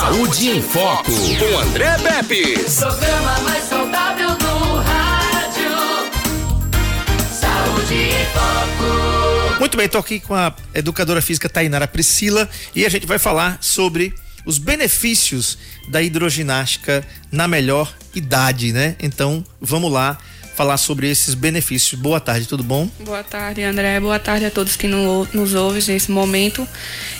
Saúde em Foco, com André Pepe. Programa mais saudável do rádio. Saúde em Foco. Muito bem, tô aqui com a educadora física Tainara Priscila e a gente vai falar sobre os benefícios da hidroginástica na melhor idade, né? Então, vamos lá falar sobre esses benefícios. Boa tarde, tudo bom? Boa tarde, André. Boa tarde a todos que nos ouvem nesse momento.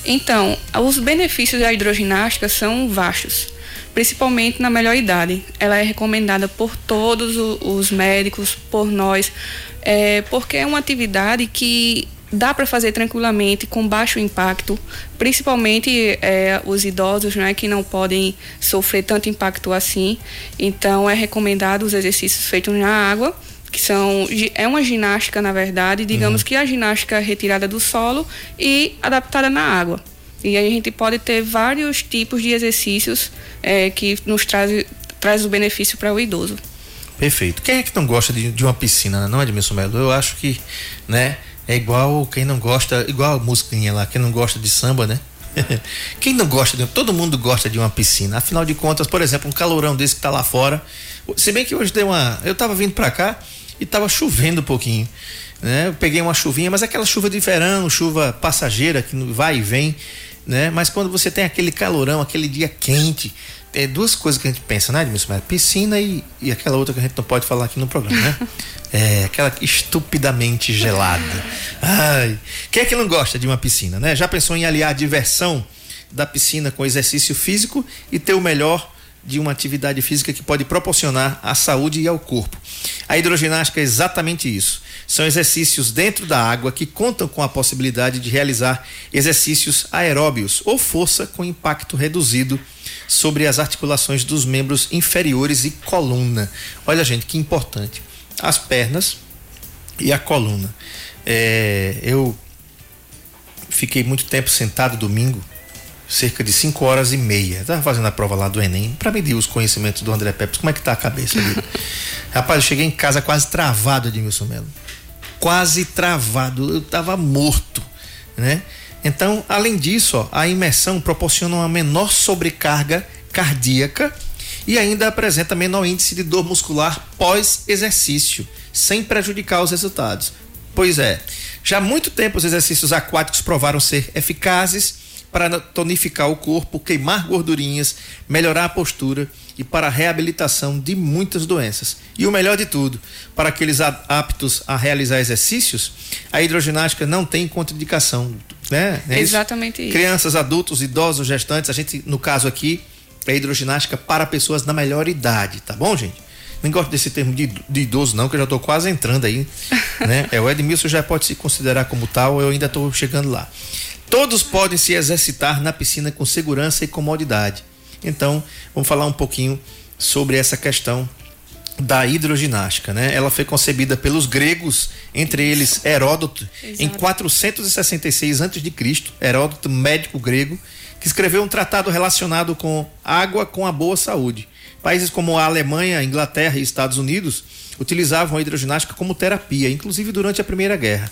Então, os benefícios da hidroginástica são vastos, principalmente na melhor idade. Ela é recomendada por todos os médicos, por nós, é, porque é uma atividade que dá para fazer tranquilamente com baixo impacto, principalmente é, os idosos, né, que não podem sofrer tanto impacto assim. Então é recomendado os exercícios feitos na água, que são é uma ginástica na verdade, digamos uhum. que a ginástica retirada do solo e adaptada na água. E aí a gente pode ter vários tipos de exercícios é, que nos traz traz o benefício para o idoso. Perfeito. Quem é que não gosta de, de uma piscina, não é, Edmilson Melo? Eu acho que, né, é igual quem não gosta, igual a musiquinha lá, quem não gosta de samba, né? quem não gosta de. Todo mundo gosta de uma piscina. Afinal de contas, por exemplo, um calorão desse que tá lá fora. Se bem que hoje deu uma. Eu tava vindo para cá e tava chovendo um pouquinho. Né? Eu peguei uma chuvinha, mas aquela chuva de verão, chuva passageira que vai e vem, né? Mas quando você tem aquele calorão, aquele dia quente, é duas coisas que a gente pensa, né, Edmilson? Piscina e, e aquela outra que a gente não pode falar aqui no programa, né? É, aquela estupidamente gelada. Ai, quem é que não gosta de uma piscina, né? Já pensou em aliar a diversão da piscina com exercício físico e ter o melhor de uma atividade física que pode proporcionar à saúde e ao corpo. A hidroginástica é exatamente isso. São exercícios dentro da água que contam com a possibilidade de realizar exercícios aeróbios ou força com impacto reduzido sobre as articulações dos membros inferiores e coluna. Olha, gente, que importante as pernas e a coluna. É, eu fiquei muito tempo sentado domingo, cerca de 5 horas e meia. Estava fazendo a prova lá do Enem para medir os conhecimentos do André Pepe. Como é que tá a cabeça dele? Rapaz, eu cheguei em casa quase travado, Edmilson Melo. Quase travado. Eu estava morto, né? Então, além disso, ó, a imersão proporciona uma menor sobrecarga cardíaca e ainda apresenta menor índice de dor muscular pós-exercício, sem prejudicar os resultados. Pois é, já há muito tempo os exercícios aquáticos provaram ser eficazes para tonificar o corpo, queimar gordurinhas, melhorar a postura e para a reabilitação de muitas doenças. E o melhor de tudo, para aqueles aptos a realizar exercícios, a hidroginástica não tem contraindicação, né? É Exatamente isso? Crianças, adultos, idosos, gestantes, a gente, no caso aqui, é hidroginástica para pessoas na melhor idade, tá bom, gente? Nem gosto desse termo de, de idoso, não, que eu já estou quase entrando aí. né? É, o Edmilson já pode se considerar como tal, eu ainda estou chegando lá. Todos podem se exercitar na piscina com segurança e comodidade. Então, vamos falar um pouquinho sobre essa questão da hidroginástica, né? Ela foi concebida pelos gregos, entre eles Heródoto, Exato. em 466 a.C., Heródoto, médico grego, que escreveu um tratado relacionado com água com a boa saúde. Países como a Alemanha, Inglaterra e Estados Unidos utilizavam a hidroginástica como terapia, inclusive durante a Primeira Guerra.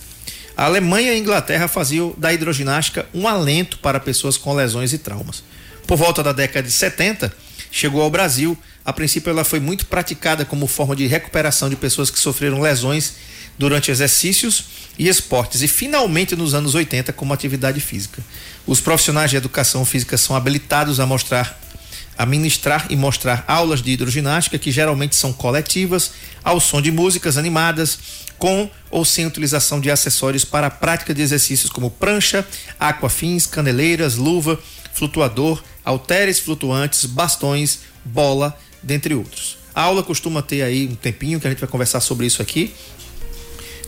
A Alemanha e a Inglaterra faziam da hidroginástica um alento para pessoas com lesões e traumas. Por volta da década de 70, chegou ao Brasil. A princípio, ela foi muito praticada como forma de recuperação de pessoas que sofreram lesões durante exercícios e esportes e finalmente nos anos 80 como atividade física. Os profissionais de educação física são habilitados a mostrar a ministrar e mostrar aulas de hidroginástica que geralmente são coletivas, ao som de músicas animadas, com ou sem utilização de acessórios para a prática de exercícios como prancha, aquafins, caneleiras, luva, flutuador, halteres flutuantes, bastões, bola, dentre outros. A aula costuma ter aí um tempinho que a gente vai conversar sobre isso aqui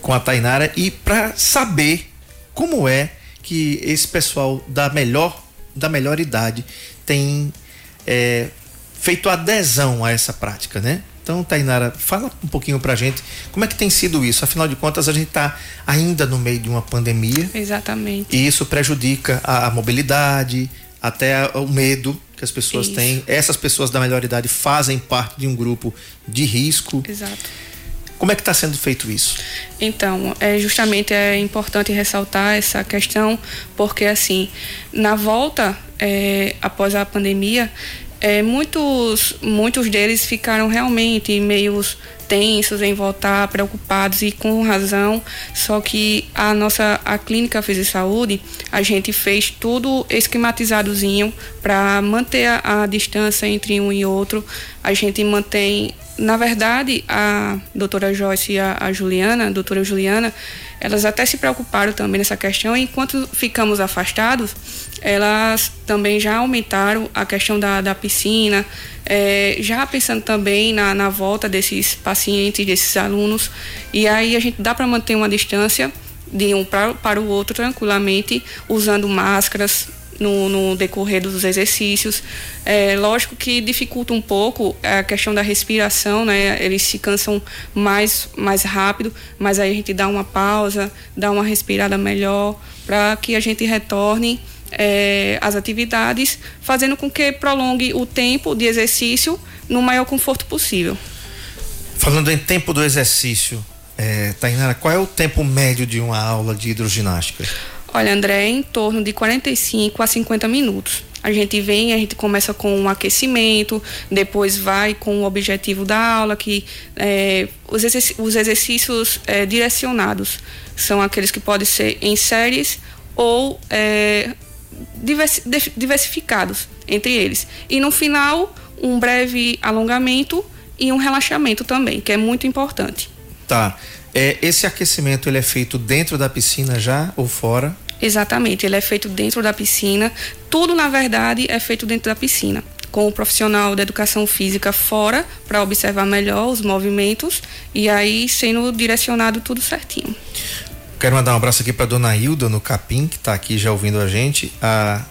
com a Tainara e para saber como é que esse pessoal da melhor da melhor idade tem é, feito adesão a essa prática, né? Então, Tainara, fala um pouquinho pra gente como é que tem sido isso. Afinal de contas, a gente está ainda no meio de uma pandemia. Exatamente. E isso prejudica a, a mobilidade, até o medo que as pessoas isso. têm. Essas pessoas da melhor idade fazem parte de um grupo de risco. Exato Como é que está sendo feito isso? Então, é justamente é importante ressaltar essa questão, porque assim, na volta é, após a pandemia, é, muitos, muitos deles ficaram realmente meio tensos em voltar, preocupados e com razão. Só que a nossa a clínica Fiz Saúde, a gente fez tudo esquematizadozinho para manter a, a distância entre um e outro. A gente mantém na verdade, a doutora Joyce e a, a, Juliana, a doutora Juliana, elas até se preocuparam também nessa questão. Enquanto ficamos afastados, elas também já aumentaram a questão da, da piscina, é, já pensando também na, na volta desses pacientes, desses alunos. E aí a gente dá para manter uma distância de um pra, para o outro tranquilamente, usando máscaras, no, no decorrer dos exercícios. É, lógico que dificulta um pouco a questão da respiração, né? Eles se cansam mais, mais rápido, mas aí a gente dá uma pausa, dá uma respirada melhor para que a gente retorne é, as atividades, fazendo com que prolongue o tempo de exercício no maior conforto possível. Falando em tempo do exercício, é, Tainara, qual é o tempo médio de uma aula de hidroginástica? Olha, André, é em torno de 45 a 50 minutos. A gente vem, a gente começa com um aquecimento, depois vai com o objetivo da aula, que é, os, os, exercícios é, direcionados são aqueles que podem ser em séries ou é, diversificados entre eles. E no final, um breve alongamento e um relaxamento também, que é muito importante. Tá. É, esse aquecimento ele é feito dentro da piscina já ou fora? Exatamente, ele é feito dentro da piscina. Tudo, na verdade, é feito dentro da piscina. Com o profissional da educação física fora para observar melhor os movimentos e aí sendo direcionado tudo certinho. Quero mandar um abraço aqui para dona Hilda no Capim, que está aqui já ouvindo a gente. A,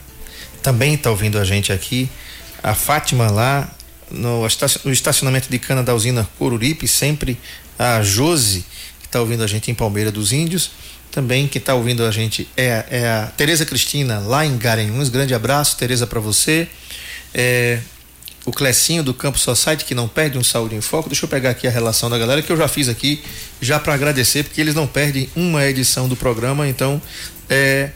também está ouvindo a gente aqui. A Fátima lá no, no estacionamento de cana da usina Coruripe, sempre a Jose está ouvindo a gente em Palmeira dos Índios. Também quem está ouvindo a gente é, é a Tereza Cristina, lá em Garanhuns. Grande abraço, Tereza, para você. É, o Clecinho do Campo Society, que não perde um Saúde em Foco. Deixa eu pegar aqui a relação da galera que eu já fiz aqui, já para agradecer, porque eles não perdem uma edição do programa. Então, é,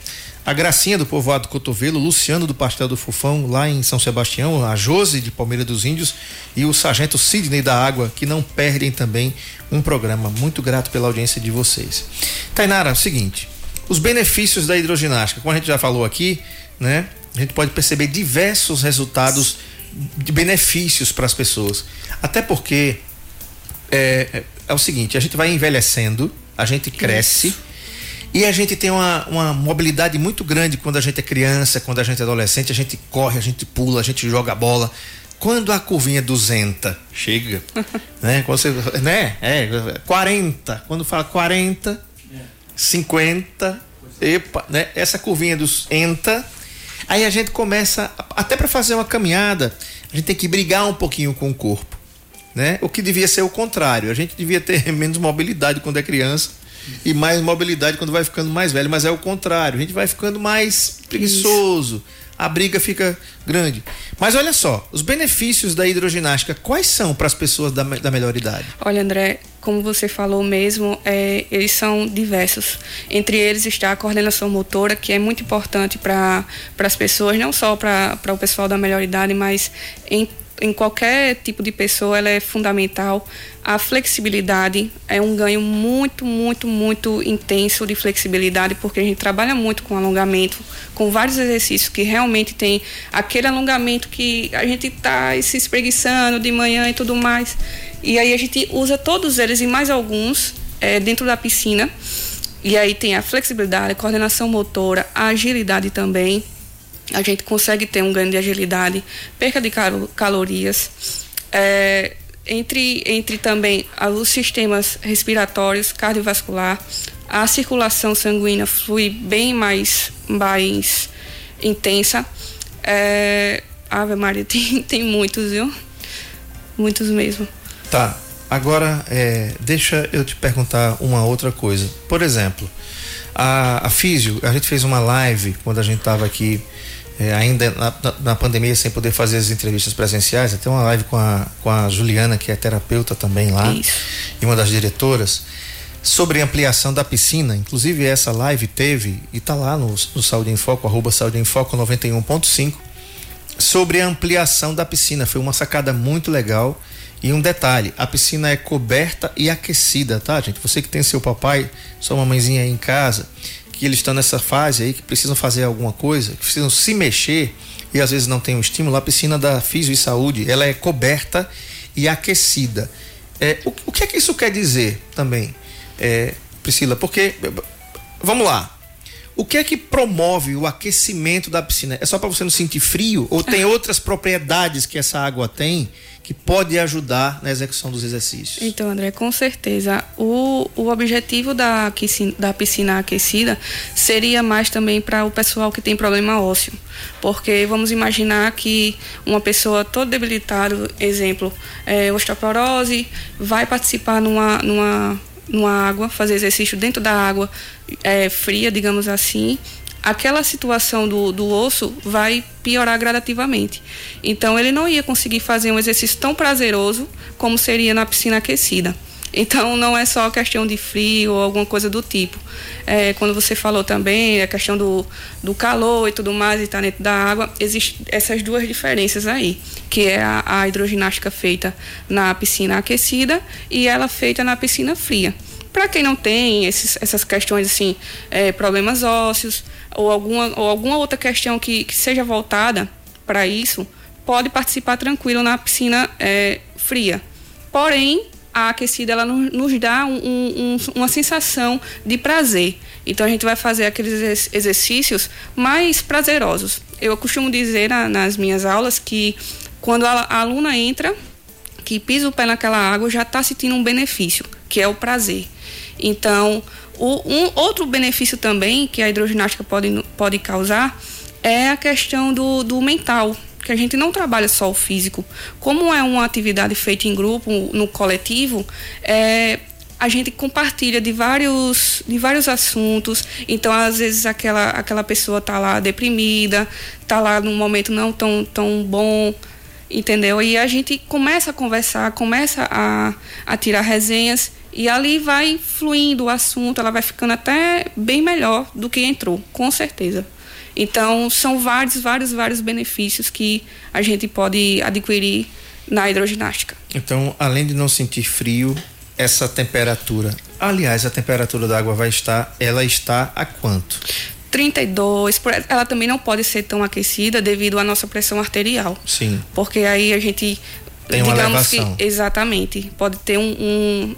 a Gracinha do Povoado Cotovelo, Luciano do Pastel do Fufão, lá em São Sebastião, a Jose de Palmeira dos Índios e o Sargento Sidney da Água, que não perdem também um programa. Muito grato pela audiência de vocês. Tainara, é o seguinte: os benefícios da hidroginástica, como a gente já falou aqui, né? A gente pode perceber diversos resultados de benefícios para as pessoas. Até porque é, é, é o seguinte, a gente vai envelhecendo, a gente cresce. Isso e a gente tem uma, uma mobilidade muito grande quando a gente é criança, quando a gente é adolescente, a gente corre, a gente pula, a gente joga bola. Quando a curvinha é 200 chega, né? Quando você, né? É, 40. Quando fala 40, 50, epa, né? Essa curvinha dos enta, aí a gente começa até para fazer uma caminhada, a gente tem que brigar um pouquinho com o corpo, né? O que devia ser o contrário. A gente devia ter menos mobilidade quando é criança e mais mobilidade quando vai ficando mais velho, mas é o contrário, a gente vai ficando mais preguiçoso. A briga fica grande. Mas olha só, os benefícios da hidroginástica, quais são para as pessoas da, da melhor idade? Olha, André, como você falou mesmo, é, eles são diversos. Entre eles está a coordenação motora, que é muito importante para as pessoas, não só para o pessoal da melhor idade, mas em em qualquer tipo de pessoa ela é fundamental. A flexibilidade é um ganho muito, muito, muito intenso de flexibilidade, porque a gente trabalha muito com alongamento, com vários exercícios que realmente tem aquele alongamento que a gente está se espreguiçando de manhã e tudo mais. E aí a gente usa todos eles e mais alguns é, dentro da piscina. E aí tem a flexibilidade, a coordenação motora, a agilidade também a gente consegue ter um ganho de agilidade, perca de calorias, é, entre, entre também os sistemas respiratórios, cardiovascular, a circulação sanguínea flui bem mais, mais intensa. É, Ave Maria, tem, tem muitos, viu? Muitos mesmo. Tá. Agora, é, deixa eu te perguntar uma outra coisa. Por exemplo, a, a Físio, a gente fez uma live quando a gente estava aqui é, ainda na, na, pandemia sem poder fazer as entrevistas presenciais, até uma live com a, com a Juliana, que é terapeuta também lá, Isso. e uma das diretoras, sobre ampliação da piscina. Inclusive essa live teve, e está lá no, no Saúde em Foco, arroba Saúde em Foco 91.5, sobre a ampliação da piscina. Foi uma sacada muito legal. E um detalhe, a piscina é coberta e aquecida, tá, gente? Você que tem seu papai, sua mamãezinha aí em casa, que eles estão nessa fase aí, que precisam fazer alguma coisa, que precisam se mexer e às vezes não tem um estímulo, a piscina da Fisio e Saúde, ela é coberta e aquecida. É, o, o que é que isso quer dizer também, é, Priscila? Porque, vamos lá, o que é que promove o aquecimento da piscina? É só para você não sentir frio? Ou tem outras propriedades que essa água tem que pode ajudar na execução dos exercícios? Então, André, com certeza. O, o objetivo da, da piscina aquecida seria mais também para o pessoal que tem problema ósseo. Porque vamos imaginar que uma pessoa toda debilitada, exemplo, é, osteoporose, vai participar numa, numa numa água, fazer exercício dentro da água é, fria, digamos assim, aquela situação do, do osso vai piorar gradativamente. Então ele não ia conseguir fazer um exercício tão prazeroso como seria na piscina aquecida. Então não é só questão de frio ou alguma coisa do tipo. É, quando você falou também a questão do, do calor e tudo mais e estar tá dentro da água, existem essas duas diferenças aí, que é a, a hidroginástica feita na piscina aquecida e ela feita na piscina fria. Para quem não tem esses, essas questões assim, é, problemas ósseos ou alguma, ou alguma outra questão que, que seja voltada para isso, pode participar tranquilo na piscina é, fria. Porém, a aquecida ela nos dá um, um, uma sensação de prazer. Então a gente vai fazer aqueles exercícios mais prazerosos. Eu costumo dizer na, nas minhas aulas que quando a, a aluna entra, que pisa o pé naquela água, já está sentindo um benefício, que é o prazer. Então, o, um outro benefício também que a hidroginástica pode, pode causar é a questão do, do mental que a gente não trabalha só o físico. Como é uma atividade feita em grupo, no coletivo, é, a gente compartilha de vários, de vários assuntos. Então, às vezes, aquela, aquela pessoa está lá deprimida, está lá num momento não tão, tão bom, entendeu? E a gente começa a conversar, começa a, a tirar resenhas e ali vai fluindo o assunto, ela vai ficando até bem melhor do que entrou, com certeza. Então, são vários, vários, vários benefícios que a gente pode adquirir na hidroginástica. Então, além de não sentir frio, essa temperatura, aliás, a temperatura da água vai estar, ela está a quanto? 32, ela também não pode ser tão aquecida devido à nossa pressão arterial. Sim. Porque aí a gente tem uma digamos elevação. que exatamente pode ter um,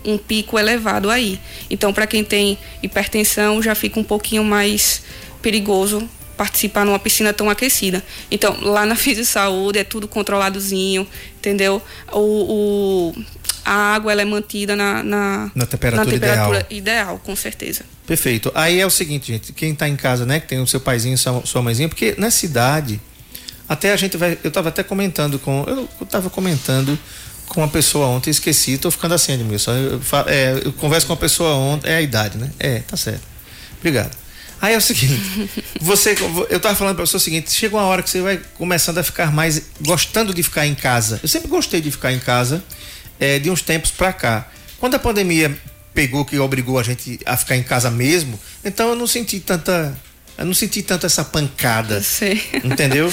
um, um pico elevado aí. Então, para quem tem hipertensão, já fica um pouquinho mais perigoso participar numa piscina tão aquecida. Então, lá na Fisio Saúde é tudo controladozinho, entendeu? O, o a água ela é mantida na, na, na temperatura, na temperatura ideal. ideal. com certeza. Perfeito. Aí é o seguinte, gente, quem está em casa, né, que tem o seu paizinho, sua, sua mãezinha, porque na cidade, até a gente vai, eu estava até comentando com, eu estava comentando com uma pessoa ontem, esqueci, estou ficando assim, Edmilson. Eu, é, eu converso com uma pessoa ontem, é a idade, né? É, tá certo. Obrigado. Aí é o seguinte, você, eu tava falando para você o seguinte, chega uma hora que você vai começando a ficar mais gostando de ficar em casa. Eu sempre gostei de ficar em casa, é, de uns tempos para cá. Quando a pandemia pegou que obrigou a gente a ficar em casa mesmo, então eu não senti tanta, eu não senti tanto essa pancada, entendeu?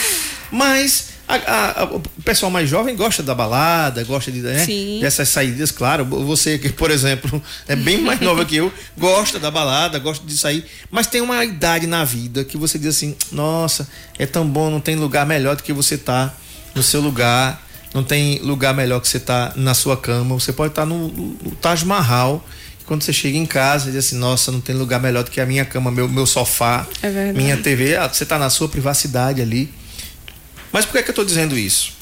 Mas a, a, a, o pessoal mais jovem gosta da balada, gosta de, né, dessas saídas, claro. Você que, por exemplo, é bem mais nova que eu, gosta da balada, gosta de sair, mas tem uma idade na vida que você diz assim: nossa, é tão bom, não tem lugar melhor do que você tá no seu lugar, não tem lugar melhor que você tá na sua cama. Você pode estar tá no, no Taj Mahal. Quando você chega em casa, diz assim: Nossa, não tem lugar melhor do que a minha cama, meu, meu sofá, é minha TV. Ah, você está na sua privacidade ali mas por que, é que eu estou dizendo isso?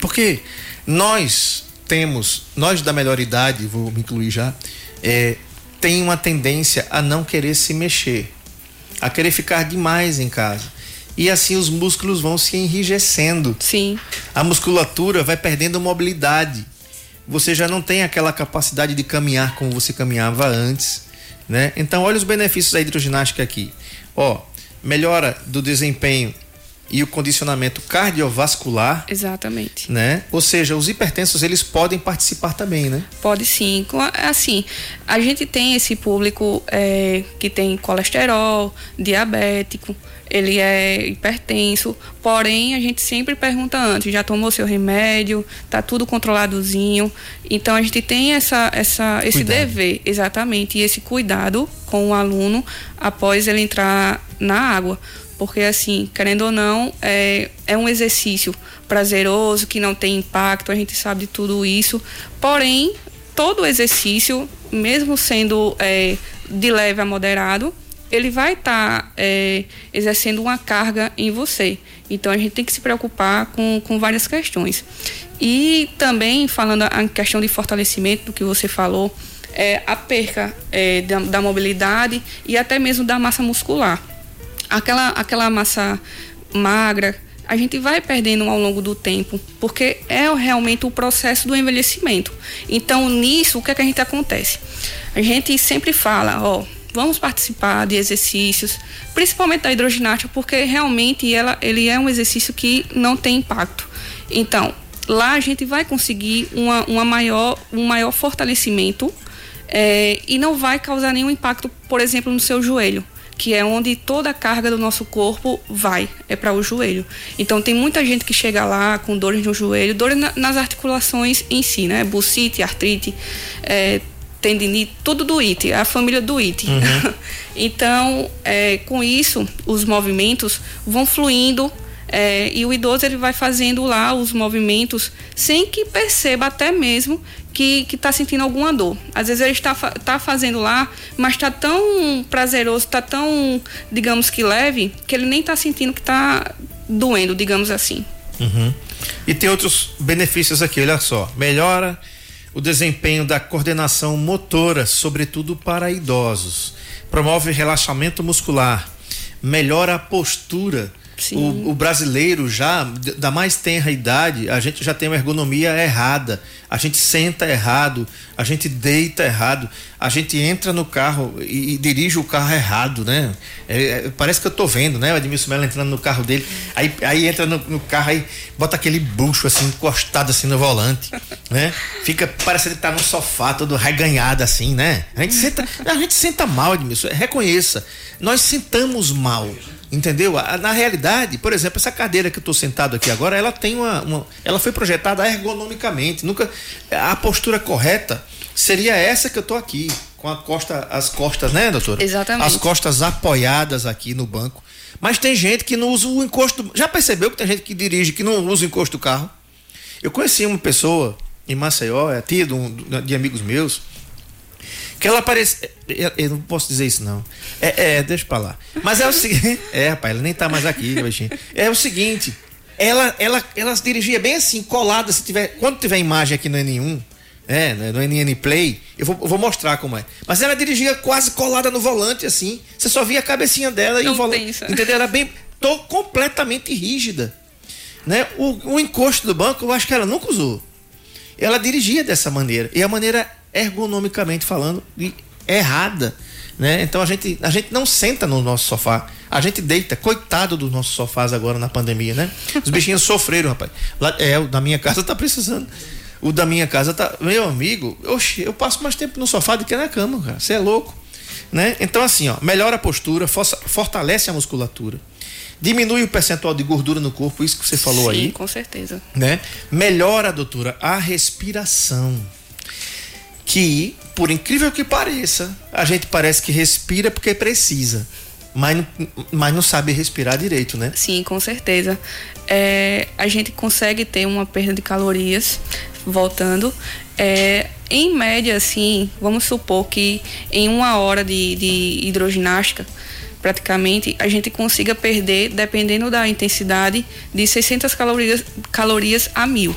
Porque nós temos, nós da melhor idade, vou me incluir já, é, tem uma tendência a não querer se mexer, a querer ficar demais em casa. E assim os músculos vão se enrijecendo. Sim. A musculatura vai perdendo mobilidade. Você já não tem aquela capacidade de caminhar como você caminhava antes, né? Então olha os benefícios da hidroginástica aqui. Ó, melhora do desempenho e o condicionamento cardiovascular. Exatamente. Né? Ou seja, os hipertensos eles podem participar também, né? Pode sim. Assim, a gente tem esse público é, que tem colesterol, diabético, ele é hipertenso, porém a gente sempre pergunta antes, já tomou seu remédio, tá tudo controladozinho. Então a gente tem essa, essa, esse cuidado. dever, exatamente, e esse cuidado com o aluno após ele entrar na água. Porque assim, querendo ou não, é, é um exercício prazeroso, que não tem impacto, a gente sabe de tudo isso. Porém, todo exercício, mesmo sendo é, de leve a moderado, ele vai estar tá, é, exercendo uma carga em você. Então a gente tem que se preocupar com, com várias questões. E também, falando a questão de fortalecimento do que você falou, é, a perca é, da, da, mobilidade e até mesmo da massa muscular. Aquela, aquela massa magra, a gente vai perdendo ao longo do tempo, porque é realmente o processo do envelhecimento. Então, nisso, o que é que a gente acontece? A gente sempre fala, ó, vamos participar de exercícios, principalmente da hidroginástica, porque realmente ela, ele é um exercício que não tem impacto. Então, lá a gente vai conseguir uma, uma maior, um maior fortalecimento é, e não vai causar nenhum impacto, por exemplo, no seu joelho que é onde toda a carga do nosso corpo vai, é para o joelho. Então tem muita gente que chega lá com dores no joelho, dores na, nas articulações em si, né? Bucite, artrite, é, tendinite, tudo do IT, a família do IT. Uhum. então, é, com isso, os movimentos vão fluindo é, e o idoso ele vai fazendo lá os movimentos sem que perceba até mesmo que está sentindo alguma dor. Às vezes ele está tá fazendo lá, mas está tão prazeroso, está tão, digamos que leve, que ele nem está sentindo que está doendo, digamos assim. Uhum. E tem outros benefícios aqui, olha só. Melhora o desempenho da coordenação motora, sobretudo para idosos. Promove relaxamento muscular, melhora a postura. O, o, brasileiro já, da mais tenra idade, a gente já tem uma ergonomia errada. A gente senta errado, a gente deita errado, a gente entra no carro e, e dirige o carro errado, né? É, é, parece que eu tô vendo, né? O Edmilson Mello entrando no carro dele, aí, aí entra no, no, carro, aí bota aquele bucho assim, encostado assim no volante, né? Fica, parece que ele tá no sofá, todo reganhado assim, né? A gente senta, a gente senta mal, Edmilson, reconheça. Nós sentamos mal Entendeu? Na realidade, por exemplo, essa cadeira que eu estou sentado aqui agora, ela tem uma, uma, Ela foi projetada ergonomicamente. Nunca. A postura correta seria essa que eu estou aqui. Com a costa, as costas, né, doutora? Exatamente. As costas apoiadas aqui no banco. Mas tem gente que não usa o encosto. Já percebeu que tem gente que dirige que não usa o encosto do carro? Eu conheci uma pessoa em Maceió, é tia de, um, de amigos meus que ela parece. Eu, eu, não posso dizer isso, não. É, é, deixa pra lá. Mas é o seguinte. É, rapaz, ela nem tá mais aqui, baixinho. É o seguinte. Ela, ela, ela dirigia bem assim, colada. Se tiver, quando tiver imagem aqui no N1, é, né, no NN Play, eu vou, eu vou, mostrar como é. Mas ela dirigia quase colada no volante, assim. Você só via a cabecinha dela não e o volante. Entendeu? Era bem. Tô completamente rígida. Né? O, o encosto do banco, eu acho que ela nunca usou. Ela dirigia dessa maneira. E a maneira ergonomicamente falando, errada. Né? Então a gente, a gente não senta no nosso sofá, a gente deita. Coitado dos nossos sofás agora na pandemia, né? Os bichinhos sofreram, rapaz. Lá, é, o da minha casa tá precisando. O da minha casa tá. Meu amigo, oxe, eu passo mais tempo no sofá do que na cama, cara. Você é louco. Né? Então, assim, ó, melhora a postura, fortalece a musculatura, diminui o percentual de gordura no corpo, isso que você falou Sim, aí. com certeza. Né? Melhora, doutora, a respiração que, por incrível que pareça, a gente parece que respira porque precisa, mas, mas não sabe respirar direito, né? Sim, com certeza. É, a gente consegue ter uma perda de calorias, voltando. É, em média, assim, vamos supor que em uma hora de, de hidroginástica, praticamente, a gente consiga perder, dependendo da intensidade, de 600 calorias, calorias a mil.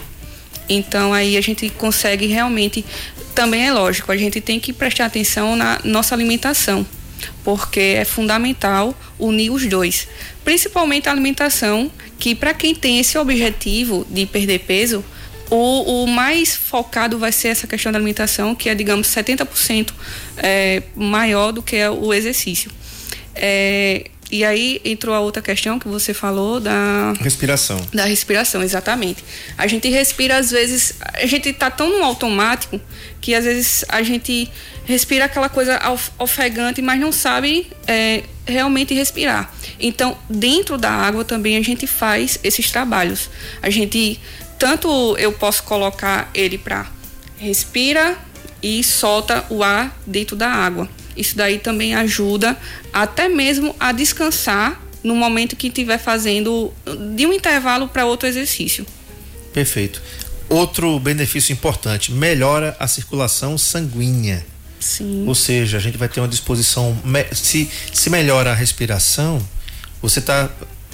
Então aí a gente consegue realmente também é lógico, a gente tem que prestar atenção na nossa alimentação, porque é fundamental unir os dois, principalmente a alimentação, que para quem tem esse objetivo de perder peso, o, o, mais focado vai ser essa questão da alimentação, que é, digamos, 70% é, maior do que o exercício. É, E aí entrou a outra questão que você falou da respiração. Da respiração, exatamente. A gente respira às vezes, a gente tá tão no automático que às vezes a gente respira aquela coisa ofegante, mas não sabe é, realmente respirar. Então, dentro da água também a gente faz esses trabalhos. A gente tanto eu posso colocar ele para respira e solta o ar dentro da água. Isso daí também ajuda até mesmo a descansar no momento que estiver fazendo de um intervalo para outro exercício. Perfeito. Outro benefício importante, melhora a circulação sanguínea. Sim. Ou seja, a gente vai ter uma disposição. Se, se melhora a respiração, você está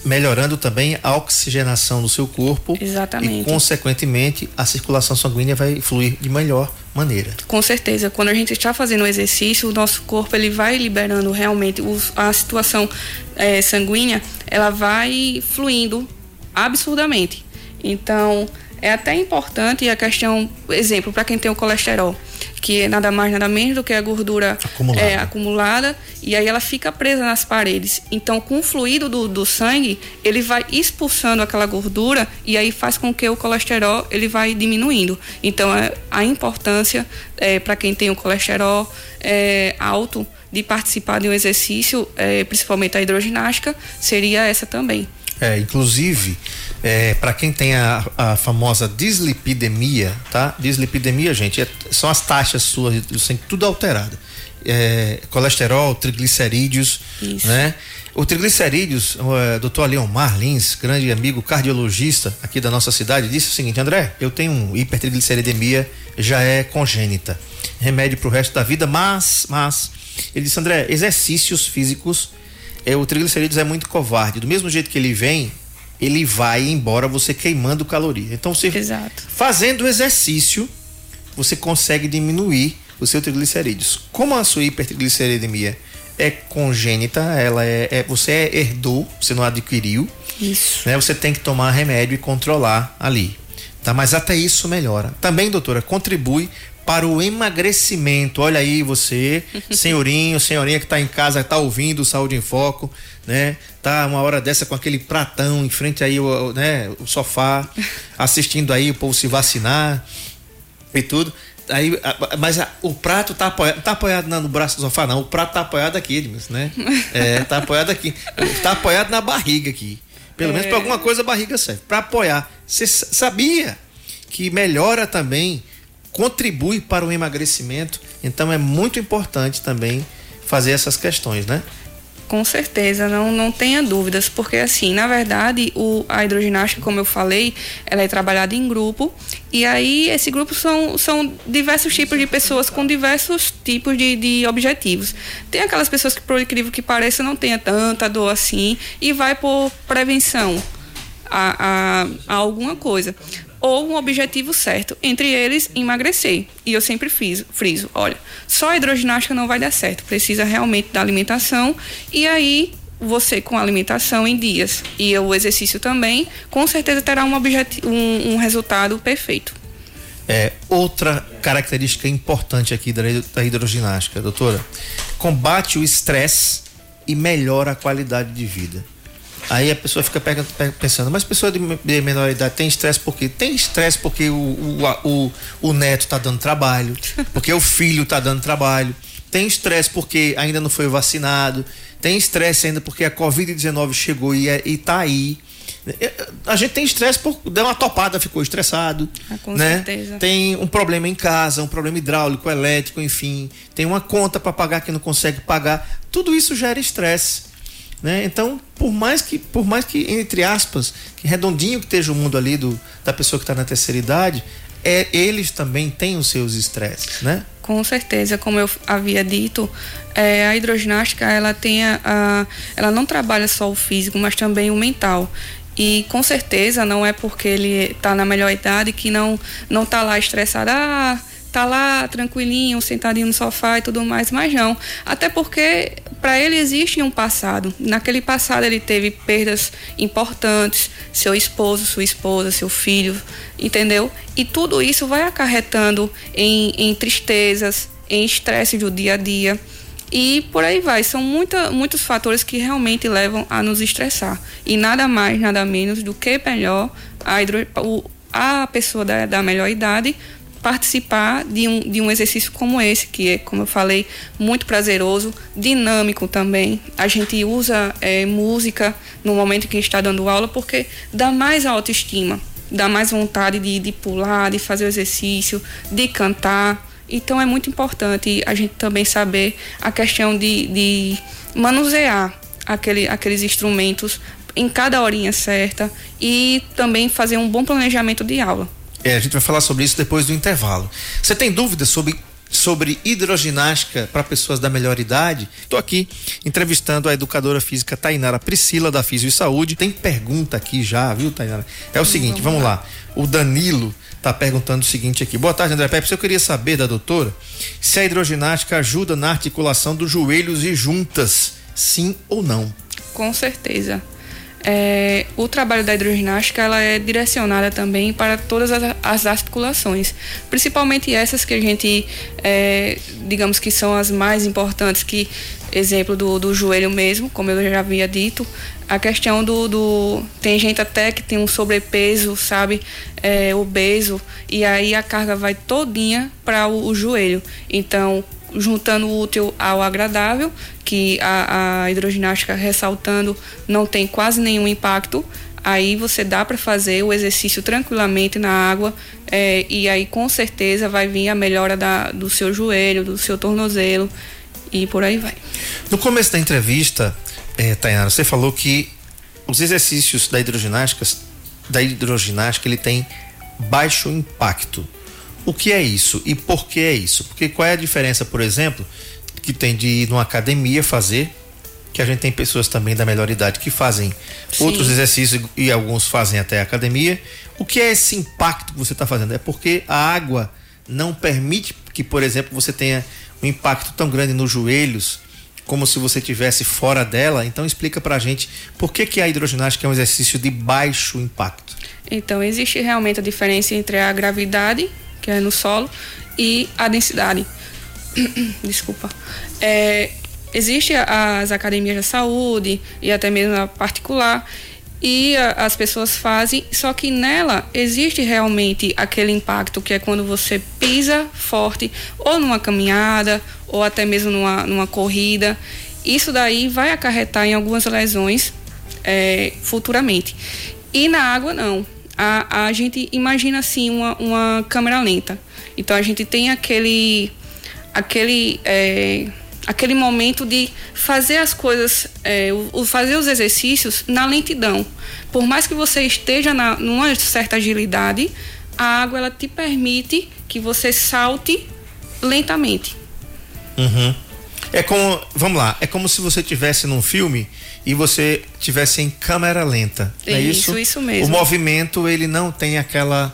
melhorando também a oxigenação do seu corpo. Exatamente. E, consequentemente, a circulação sanguínea vai fluir de melhor maneira. Com certeza. Quando a gente está fazendo o exercício, o nosso corpo ele vai liberando realmente os, a situação é, sanguínea, ela vai fluindo absurdamente. Então, é até importante a questão, exemplo, para quem tem o colesterol que é nada mais nada menos do que a gordura acumulada. É, acumulada e aí ela fica presa nas paredes. Então, com o fluido do, do sangue, ele vai expulsando aquela gordura e aí faz com que o colesterol ele vai diminuindo. Então, é, a importância é, para quem tem o colesterol é, alto de participar de um exercício, é, principalmente a hidroginástica, seria essa também. É, inclusive, é, para quem tem a, a, famosa dislipidemia, tá? Dislipidemia, gente, é, são as taxas suas do sangue tudo alterado. É, colesterol, triglicerídeos, Isso. né? O triglicerídeos, o é, doutor Leon Marlins, grande amigo cardiologista aqui da nossa cidade, disse o seguinte: André, eu tenho um hipertrigliceridemia, já é congênita, remédio para o resto da vida, mas, mas, ele disse: André, exercícios físicos é, o triglicerídeos é muito covarde. Do mesmo jeito que ele vem, ele vai embora você queimando caloria. Então, você Exato. fazendo exercício, você consegue diminuir o seu triglicerídeos. Como a sua hipertrigliceridemia é congênita, ela é, é você é herdou, você não adquiriu. Isso. Né? Você tem que tomar remédio e controlar ali. Tá? Mas até isso melhora. Também, doutora, contribui para o emagrecimento. Olha aí você, senhorinho, senhorinha que está em casa, está ouvindo Saúde em Foco, né? Tá uma hora dessa com aquele pratão em frente aí né, o sofá, assistindo aí o povo se vacinar e tudo. Aí, mas o prato tá apoiado, tá apoiado no braço do sofá, não. O prato tá apoiado aqui, Edmilson, né? É, tá apoiado aqui. Tá apoiado na barriga aqui. Pelo é. menos para alguma coisa a barriga serve. Para apoiar. Você sabia que melhora também contribui para o emagrecimento. Então é muito importante também fazer essas questões, né? Com certeza, não, não tenha dúvidas, porque assim, na verdade, o, a hidroginástica, como eu falei, ela é trabalhada em grupo, e aí esse grupo são, são diversos tipos de pessoas com diversos tipos de, de objetivos. Tem aquelas pessoas que, por incrível que pareça, não tenha tanta dor assim, e vai por prevenção a, a, a alguma coisa ou um objetivo certo, entre eles emagrecer. E eu sempre fiz, friso, olha, só a hidroginástica não vai dar certo, precisa realmente da alimentação e aí você com alimentação em dias e o exercício também, com certeza terá um, um, um resultado perfeito. É, outra característica importante aqui da, da hidroginástica, doutora, combate o estresse e melhora a qualidade de vida. Aí a pessoa fica pensando, mas pessoa de menor idade tem estresse por quê? Tem estresse porque o, o, o, o neto está dando trabalho, porque o filho está dando trabalho. Tem estresse porque ainda não foi vacinado. Tem estresse ainda porque a Covid-19 chegou e, é, está aí. A gente tem estresse por deu uma topada, ficou estressado. Ah, com né? certeza. Tem um problema em casa, um problema hidráulico, elétrico, enfim. Tem uma conta para pagar que não consegue pagar. Tudo isso gera estresse. Né? Então, por mais que, por mais que, entre aspas, que redondinho que esteja o mundo ali do, da pessoa que está na terceira idade, é, eles também têm os seus estresses, né? Com certeza, como eu havia dito, é, a hidroginástica ela tem a, a, ela não trabalha só o físico, mas também o mental. E com certeza não é porque ele está na melhor idade que não não está lá estressado. Ah, tá lá tranquilinho, sentadinho no sofá e tudo mais, mas não. Até porque para ele existe um passado. Naquele passado ele teve perdas importantes, seu esposo, sua esposa, seu filho, entendeu? E tudo isso vai acarretando em, em tristezas, em estresse do dia a dia. E por aí vai. São muita, muitos fatores que realmente levam a nos estressar. E nada mais, nada menos do que melhor a, hidro, a pessoa da, da melhor idade participar de um, de um exercício como esse, que é, como eu falei, muito prazeroso, dinâmico também. A gente usa é, música no momento que está dando aula porque dá mais autoestima, dá mais vontade de, de pular, de fazer o exercício, de cantar. Então é muito importante a gente também saber a questão de, de manusear aquele, aqueles instrumentos em cada horinha certa e também fazer um bom planejamento de aula. É, a gente vai falar sobre isso depois do intervalo. Você tem dúvidas sobre sobre hidroginástica para pessoas da melhor idade. Estou aqui entrevistando a educadora física Tainara Priscila da Físio e Saúde. Tem pergunta aqui já, viu, Tainara? É o seguinte, vamos lá. O Danilo está perguntando o seguinte aqui. Boa tarde, André Pepe. Eu queria saber da doutora se a hidroginástica ajuda na articulação dos joelhos e juntas, sim ou não? Com certeza é, o trabalho da hidroginástica ela é direcionada também para todas as, as articulações, principalmente essas que a gente, é, digamos que são as mais importantes, que exemplo do, do joelho mesmo, como eu já havia dito, a questão do, do, tem gente até que tem um sobrepeso, sabe, é, obeso e aí a carga vai todinha para o, o joelho. Então juntando o útil ao agradável, que a, a hidroginástica ressaltando não tem quase nenhum impacto, aí você dá para fazer o exercício tranquilamente na água é, e aí com certeza vai vir a melhora da, do seu joelho, do seu tornozelo e por aí vai. No começo da entrevista, é, Tainara, você falou que os exercícios da hidroginástica, da hidroginástica ele tem baixo impacto. O que é isso e por que é isso? Porque qual é a diferença, por exemplo, que tem de ir numa academia fazer, que a gente tem pessoas também da melhor idade que fazem Sim. outros exercícios e alguns fazem até academia. O que é esse impacto que você está fazendo? É porque a água não permite que, por exemplo, você tenha um impacto tão grande nos joelhos como se você tivesse fora dela. Então explica pra gente por que, que a hidroginástica é um exercício de baixo impacto. Então existe realmente a diferença entre a gravidade que é no solo, e a densidade. Desculpa. É, existe as academias de saúde e até mesmo a particular e a, as pessoas fazem, só que nela existe realmente aquele impacto que é quando você pisa forte ou numa caminhada ou até mesmo numa, numa corrida. Isso daí vai acarretar em algumas lesões é, futuramente. E na água não a, a gente imagina assim uma, uma câmera lenta. Então a gente tem aquele aquele é, aquele momento de fazer as coisas, é, o, fazer os exercícios na lentidão. Por mais que você esteja na, numa certa agilidade, a água ela te permite que você salte lentamente. Uhum. É como, vamos lá, é como se você tivesse num filme e você tivesse em câmera lenta. Isso, é isso, isso mesmo. O movimento ele não tem aquela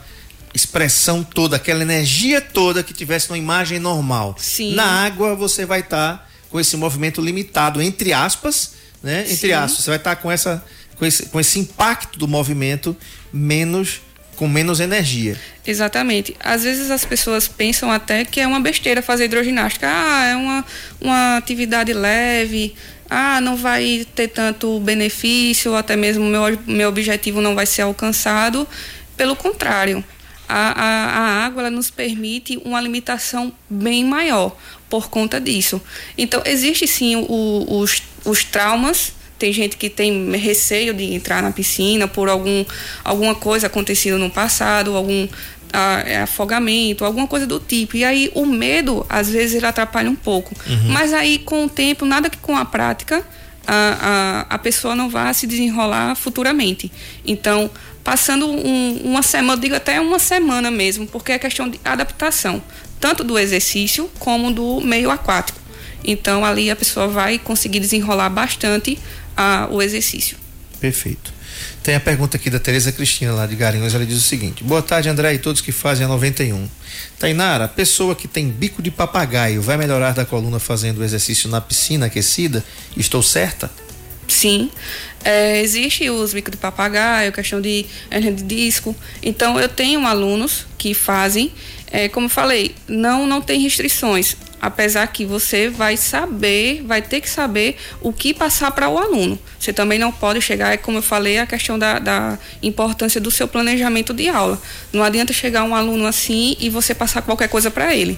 expressão toda, aquela energia toda que tivesse numa imagem normal. Sim. Na água você vai estar tá com esse movimento limitado, entre aspas, né? Entre Sim. aspas, você vai estar tá com essa com esse, com esse impacto do movimento menos com menos energia. Exatamente. Às vezes as pessoas pensam até que é uma besteira fazer hidroginástica. Ah, é uma, uma atividade leve. Ah, não vai ter tanto benefício, ou até mesmo meu, meu objetivo não vai ser alcançado. Pelo contrário, a, a, a água nos permite uma limitação bem maior por conta disso. Então, existe sim o, os, os traumas tem gente que tem receio de entrar na piscina por algum, alguma coisa acontecida no passado, algum é, afogamento, alguma coisa do tipo. E aí o medo, às vezes, ele atrapalha um pouco. Uhum. Mas aí, com o tempo, nada que com a prática, a, a, a pessoa não vá se desenrolar futuramente. Então, passando um, uma semana, digo até uma semana mesmo, porque é questão de adaptação, tanto do exercício como do meio aquático. Então, ali a pessoa vai conseguir desenrolar bastante a, o exercício. Perfeito. Tem a pergunta aqui da Tereza Cristina, lá de Garinhos. Ela diz o seguinte: Boa tarde, André, e todos que fazem a 91. Tainara, pessoa que tem bico de papagaio vai melhorar da coluna fazendo o exercício na piscina aquecida? Estou certa? Sim. É, existe os bicos de papagaio, questão de hernia de disco. Então, eu tenho alunos que fazem, é, como falei, não, não tem restrições apesar que você vai saber, vai ter que saber o que passar para o aluno. Você também não pode chegar, é como eu falei, a questão da, da, importância do seu planejamento de aula. Não adianta chegar um aluno assim e você passar qualquer coisa para ele.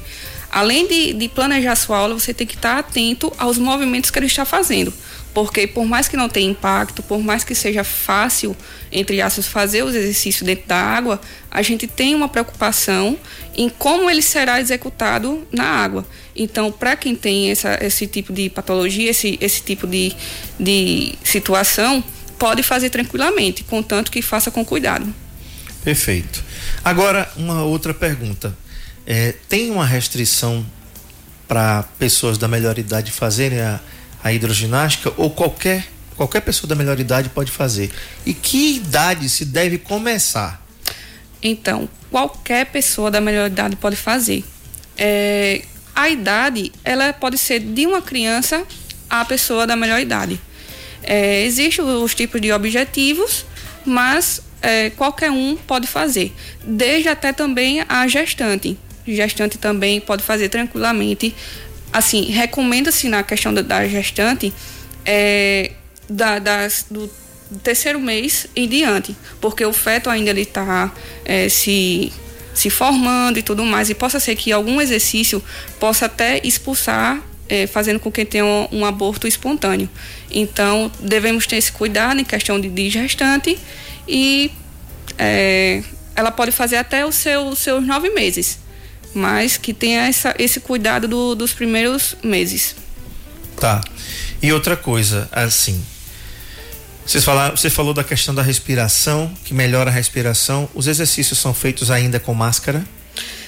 Além de, de planejar sua aula, você tem que estar atento aos movimentos que ele está fazendo porque por mais que não tenha impacto, por mais que seja fácil, entre aspas, fazer os exercícios dentro da água, a gente tem uma preocupação em como ele será executado na água. Então, para quem tem essa, esse tipo de patologia, esse, esse tipo de, de situação, pode fazer tranquilamente, contanto que faça com cuidado. Perfeito. Agora, uma outra pergunta. É, tem uma restrição para pessoas da melhor idade fazerem a a hidroginástica ou qualquer qualquer pessoa da melhor idade pode fazer. E que idade se deve começar? Então, qualquer pessoa da melhor idade pode fazer. É, a idade, ela pode ser de uma criança à pessoa da melhor idade. É, Existem os tipos de objetivos, mas é, qualquer um pode fazer, desde até também a gestante. Gestante também pode fazer tranquilamente assim, recomenda-se na questão da, da gestante é, da, das, do terceiro mês em diante, porque o feto ainda está é, se se formando e tudo mais, e possa ser que algum exercício possa até expulsar, é, fazendo com que tenha um, um, aborto espontâneo. Então, devemos ter esse cuidado em questão de, de gestante e é, ela pode fazer até os seus, seus nove meses mas que tenha essa, esse cuidado do, dos primeiros meses. Tá. E outra coisa, assim, vocês falaram, você falou da questão da respiração, que melhora a respiração. Os exercícios são feitos ainda com máscara?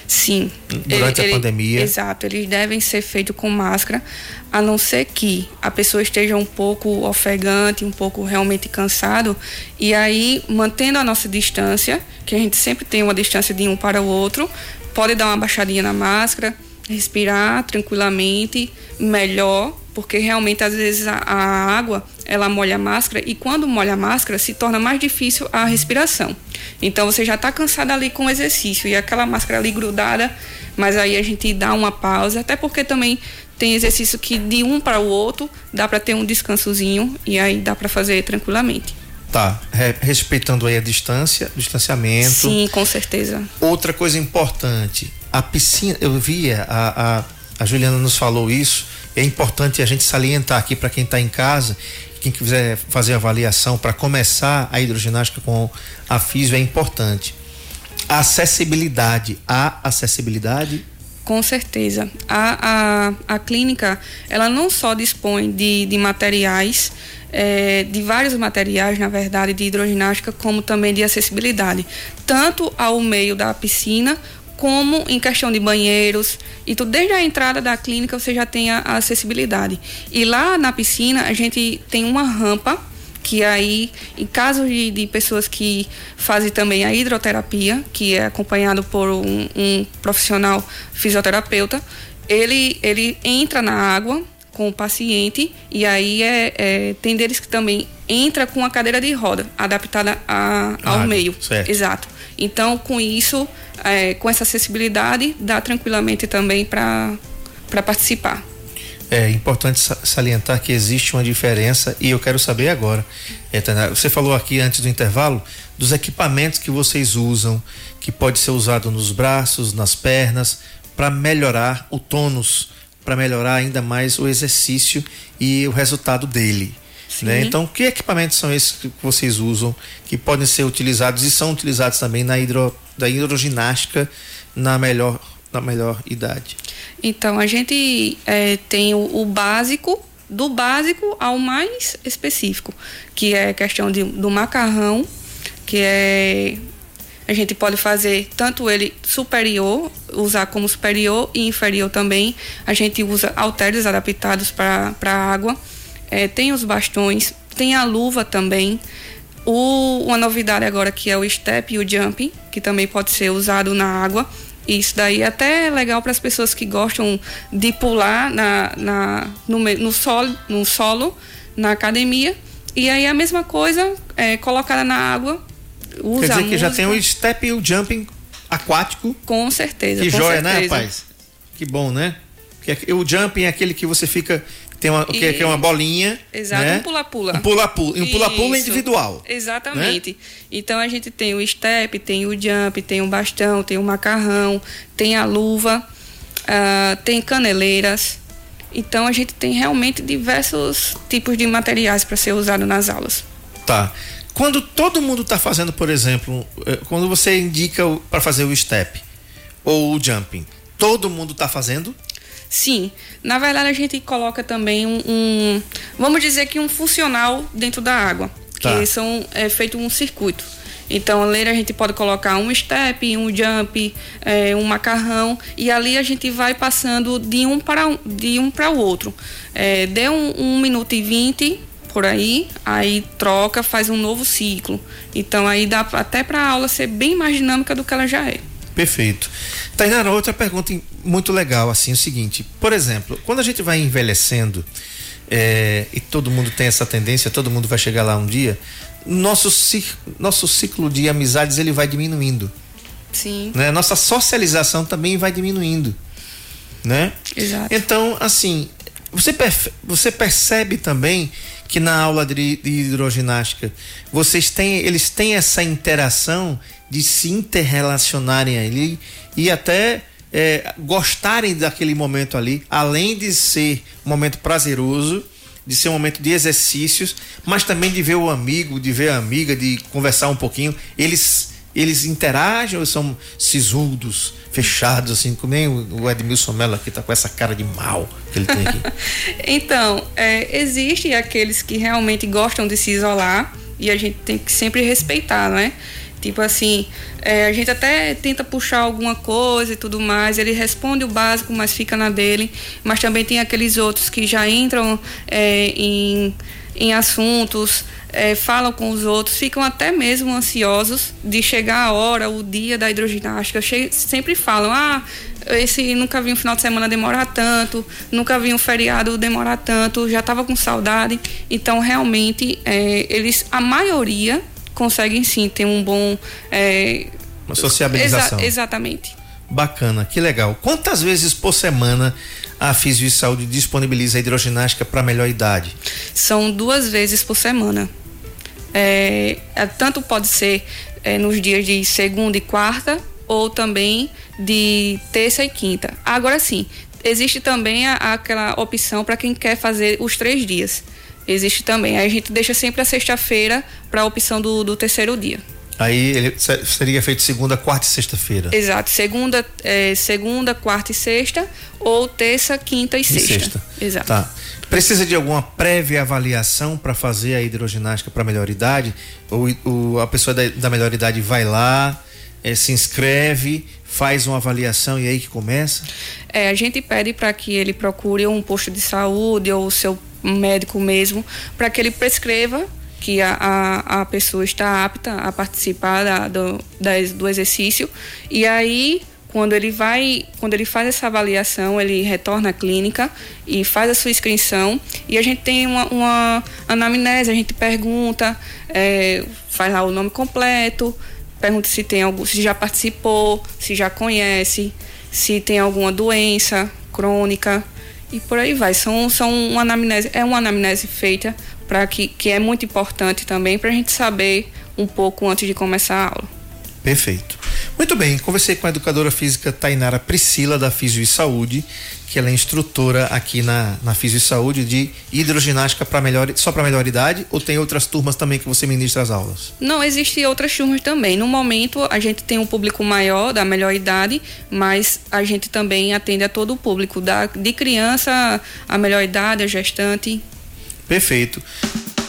Sim. Durante ele, a pandemia. exato, eles devem ser feitos com máscara, a não ser que a pessoa esteja um pouco ofegante, um pouco realmente cansado, e aí mantendo a nossa distância, que a gente sempre tem uma distância de um para o outro, pode dar uma baixadinha na máscara, respirar tranquilamente, melhor, porque realmente às vezes a, a, água ela molha a máscara e quando molha a máscara se torna mais difícil a respiração. Então você já está cansado ali com o exercício e aquela máscara ali grudada, mas aí a gente dá uma pausa, até porque também tem exercício que de um para o outro dá para ter um descansozinho e aí dá para fazer tranquilamente. Tá, respeitando aí a distância, distanciamento. Sim, com certeza. Outra coisa importante, a piscina, eu via, a, a, a Juliana nos falou isso, é importante a gente salientar aqui para quem está em casa, quem quiser fazer avaliação para começar a hidroginástica com a físio é importante. A acessibilidade, a acessibilidade com certeza. A, a, a clínica, ela não só dispõe de, de materiais é, de vários materiais, na verdade, de hidroginástica, como também de acessibilidade, tanto ao meio da piscina como em questão de banheiros e tudo. Desde a entrada da clínica você já tem a, a acessibilidade. E lá na piscina a gente tem uma rampa que aí, em caso de, de, pessoas que fazem também a hidroterapia, que é acompanhado por um, um profissional fisioterapeuta, ele, ele entra na água com o paciente e aí é, é, tem deles que também entra com a cadeira de roda adaptada a, ao ah, meio certo. exato então com isso é, com essa acessibilidade dá tranquilamente também para para participar é importante salientar que existe uma diferença e eu quero saber agora. É, você falou aqui antes do intervalo dos equipamentos que vocês usam, que pode ser usado nos braços, nas pernas, para melhorar o tônus para melhorar ainda mais o exercício e o resultado dele. Né? Então, que equipamentos são esses que vocês usam que podem ser utilizados e são utilizados também na hidro, da hidroginástica na melhor, na melhor idade? Então, a gente é, tem o, o, básico, do básico ao mais específico, que é a questão de, do macarrão, que é a gente pode fazer tanto ele superior, usar como superior e inferior também. A gente usa halteres adaptados para a água. É, tem os bastões, tem a luva também. O, uma novidade agora que é o step e o jump, que também pode ser usado na água. Isso daí é até legal para as pessoas que gostam de pular na, na, no, no, solo, no solo, na academia. E aí a mesma coisa é colocada na água usa Quer dizer que já tem o step e o jumping aquático. Com certeza. Que com joia, né, certeza. né, rapaz? Que bom, né? Que é- o jumping é aquele que você fica tem uma que, é- uma bolinha, Exato, né? um pula-pula. Um pula-pula, um pula-pula individual. Exatamente. Então a gente tem o step, tem o jump, tem o bastão, tem o macarrão, tem a luva, ah, tem caneleiras. Então a gente tem realmente diversos tipos de materiais para ser usado nas aulas. Tá. Quando todo mundo está fazendo, por exemplo, eh, quando você indica para fazer o step ou o jumping, todo mundo está fazendo? Sim, na verdade a gente coloca também um, um- vamos dizer que um funcional dentro da água, Tá. que são é feito um circuito. Então ali a gente pode colocar um step, um jump, é, um macarrão e ali a gente vai passando de um para um, de um para o outro. É, deu um, um minuto e vinte por aí, aí troca, faz um novo ciclo. Então aí dá até para a aula ser bem mais dinâmica do que ela já é. Perfeito. Tainara, outra pergunta muito legal, assim, o seguinte, por exemplo, quando a gente vai envelhecendo, é, e todo mundo tem essa tendência, todo mundo vai chegar lá um dia, nosso, nosso ciclo de amizades ele vai diminuindo, Sim, né? Nossa socialização também vai diminuindo, né? exato. Então, assim, você, você percebe também que na aula de, hidroginástica vocês têm, eles têm essa interação de se interrelacionarem ali e até é, gostarem daquele momento ali, além de ser um momento prazeroso, de ser um momento de exercícios, mas também de ver o amigo, de ver a amiga, de conversar um pouquinho. Eles eles interagem ou são sisudos, fechados, assim, como nem o Edmilson Mello aqui tá com essa cara de mal que ele tem aqui. Então, é, existe aqueles que realmente gostam de se isolar e a gente tem que sempre respeitar, né? Tipo assim, é, a gente até tenta puxar alguma coisa e tudo mais, ele responde o básico, mas fica na dele. Mas também tem aqueles outros que já entram é, em, em assuntos, é, falam com os outros, ficam até mesmo ansiosos de chegar a hora, o dia da hidroginástica. Che sempre falam, ah, esse nunca vi um final de semana demorar tanto, nunca vi um feriado demorar tanto, já estava com saudade. Então, realmente, é, eles, a maioria conseguem sim ter um bom. É, Uma sociabilização. exa- exatamente. Bacana, que legal. Quantas vezes por semana a Fisio Saúde disponibiliza a hidroginástica para melhor idade? São duas vezes por semana. É, é, tanto pode ser é, nos dias de segunda e quarta, ou também de terça e quinta. Agora sim, existe também a- aquela opção para quem quer fazer os três dias. Existe também. A gente deixa sempre a sexta-feira para a opção do, do terceiro dia. Aí ele se- seria feito segunda, quarta e sexta-feira. Exato. Segunda, é, segunda, quarta e sexta, ou terça, quinta e, E sexta. Exato. Tá. Precisa de alguma prévia avaliação para fazer a hidroginástica para melhor idade? Ou, ou a pessoa da, da melhor idade vai lá, eh, se inscreve, faz uma avaliação e aí que começa? É, a gente pede para que ele procure um posto de saúde ou o seu médico mesmo, para que ele prescreva que a, a, a pessoa está apta a participar da, do, da- do exercício. E aí, quando ele vai, quando ele faz essa avaliação, ele retorna à clínica e faz a sua inscrição. E a gente tem uma, uma anamnese, a gente pergunta, é, faz lá o nome completo, pergunta se tem algum, se já participou, se já conhece, se tem alguma doença crônica e por aí vai. São, são uma anamnese, é uma anamnese feita para que, que é muito importante também para a gente saber um pouco antes de começar a aula. Perfeito. Muito bem, conversei com a educadora física Tainara Priscila da Fisio e Saúde, que ela é instrutora aqui na, na Fisio e Saúde de hidroginástica para melhor, só para melhor idade ou tem outras turmas também que você ministra as aulas? Não, existem outras turmas também. No momento, a gente tem um público maior, da melhor idade, mas a gente também atende a todo o público, da, de criança a melhor idade, a gestante. Perfeito.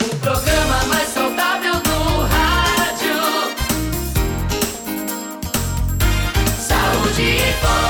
O programa mais saudável do rádio. Saúde e Foco.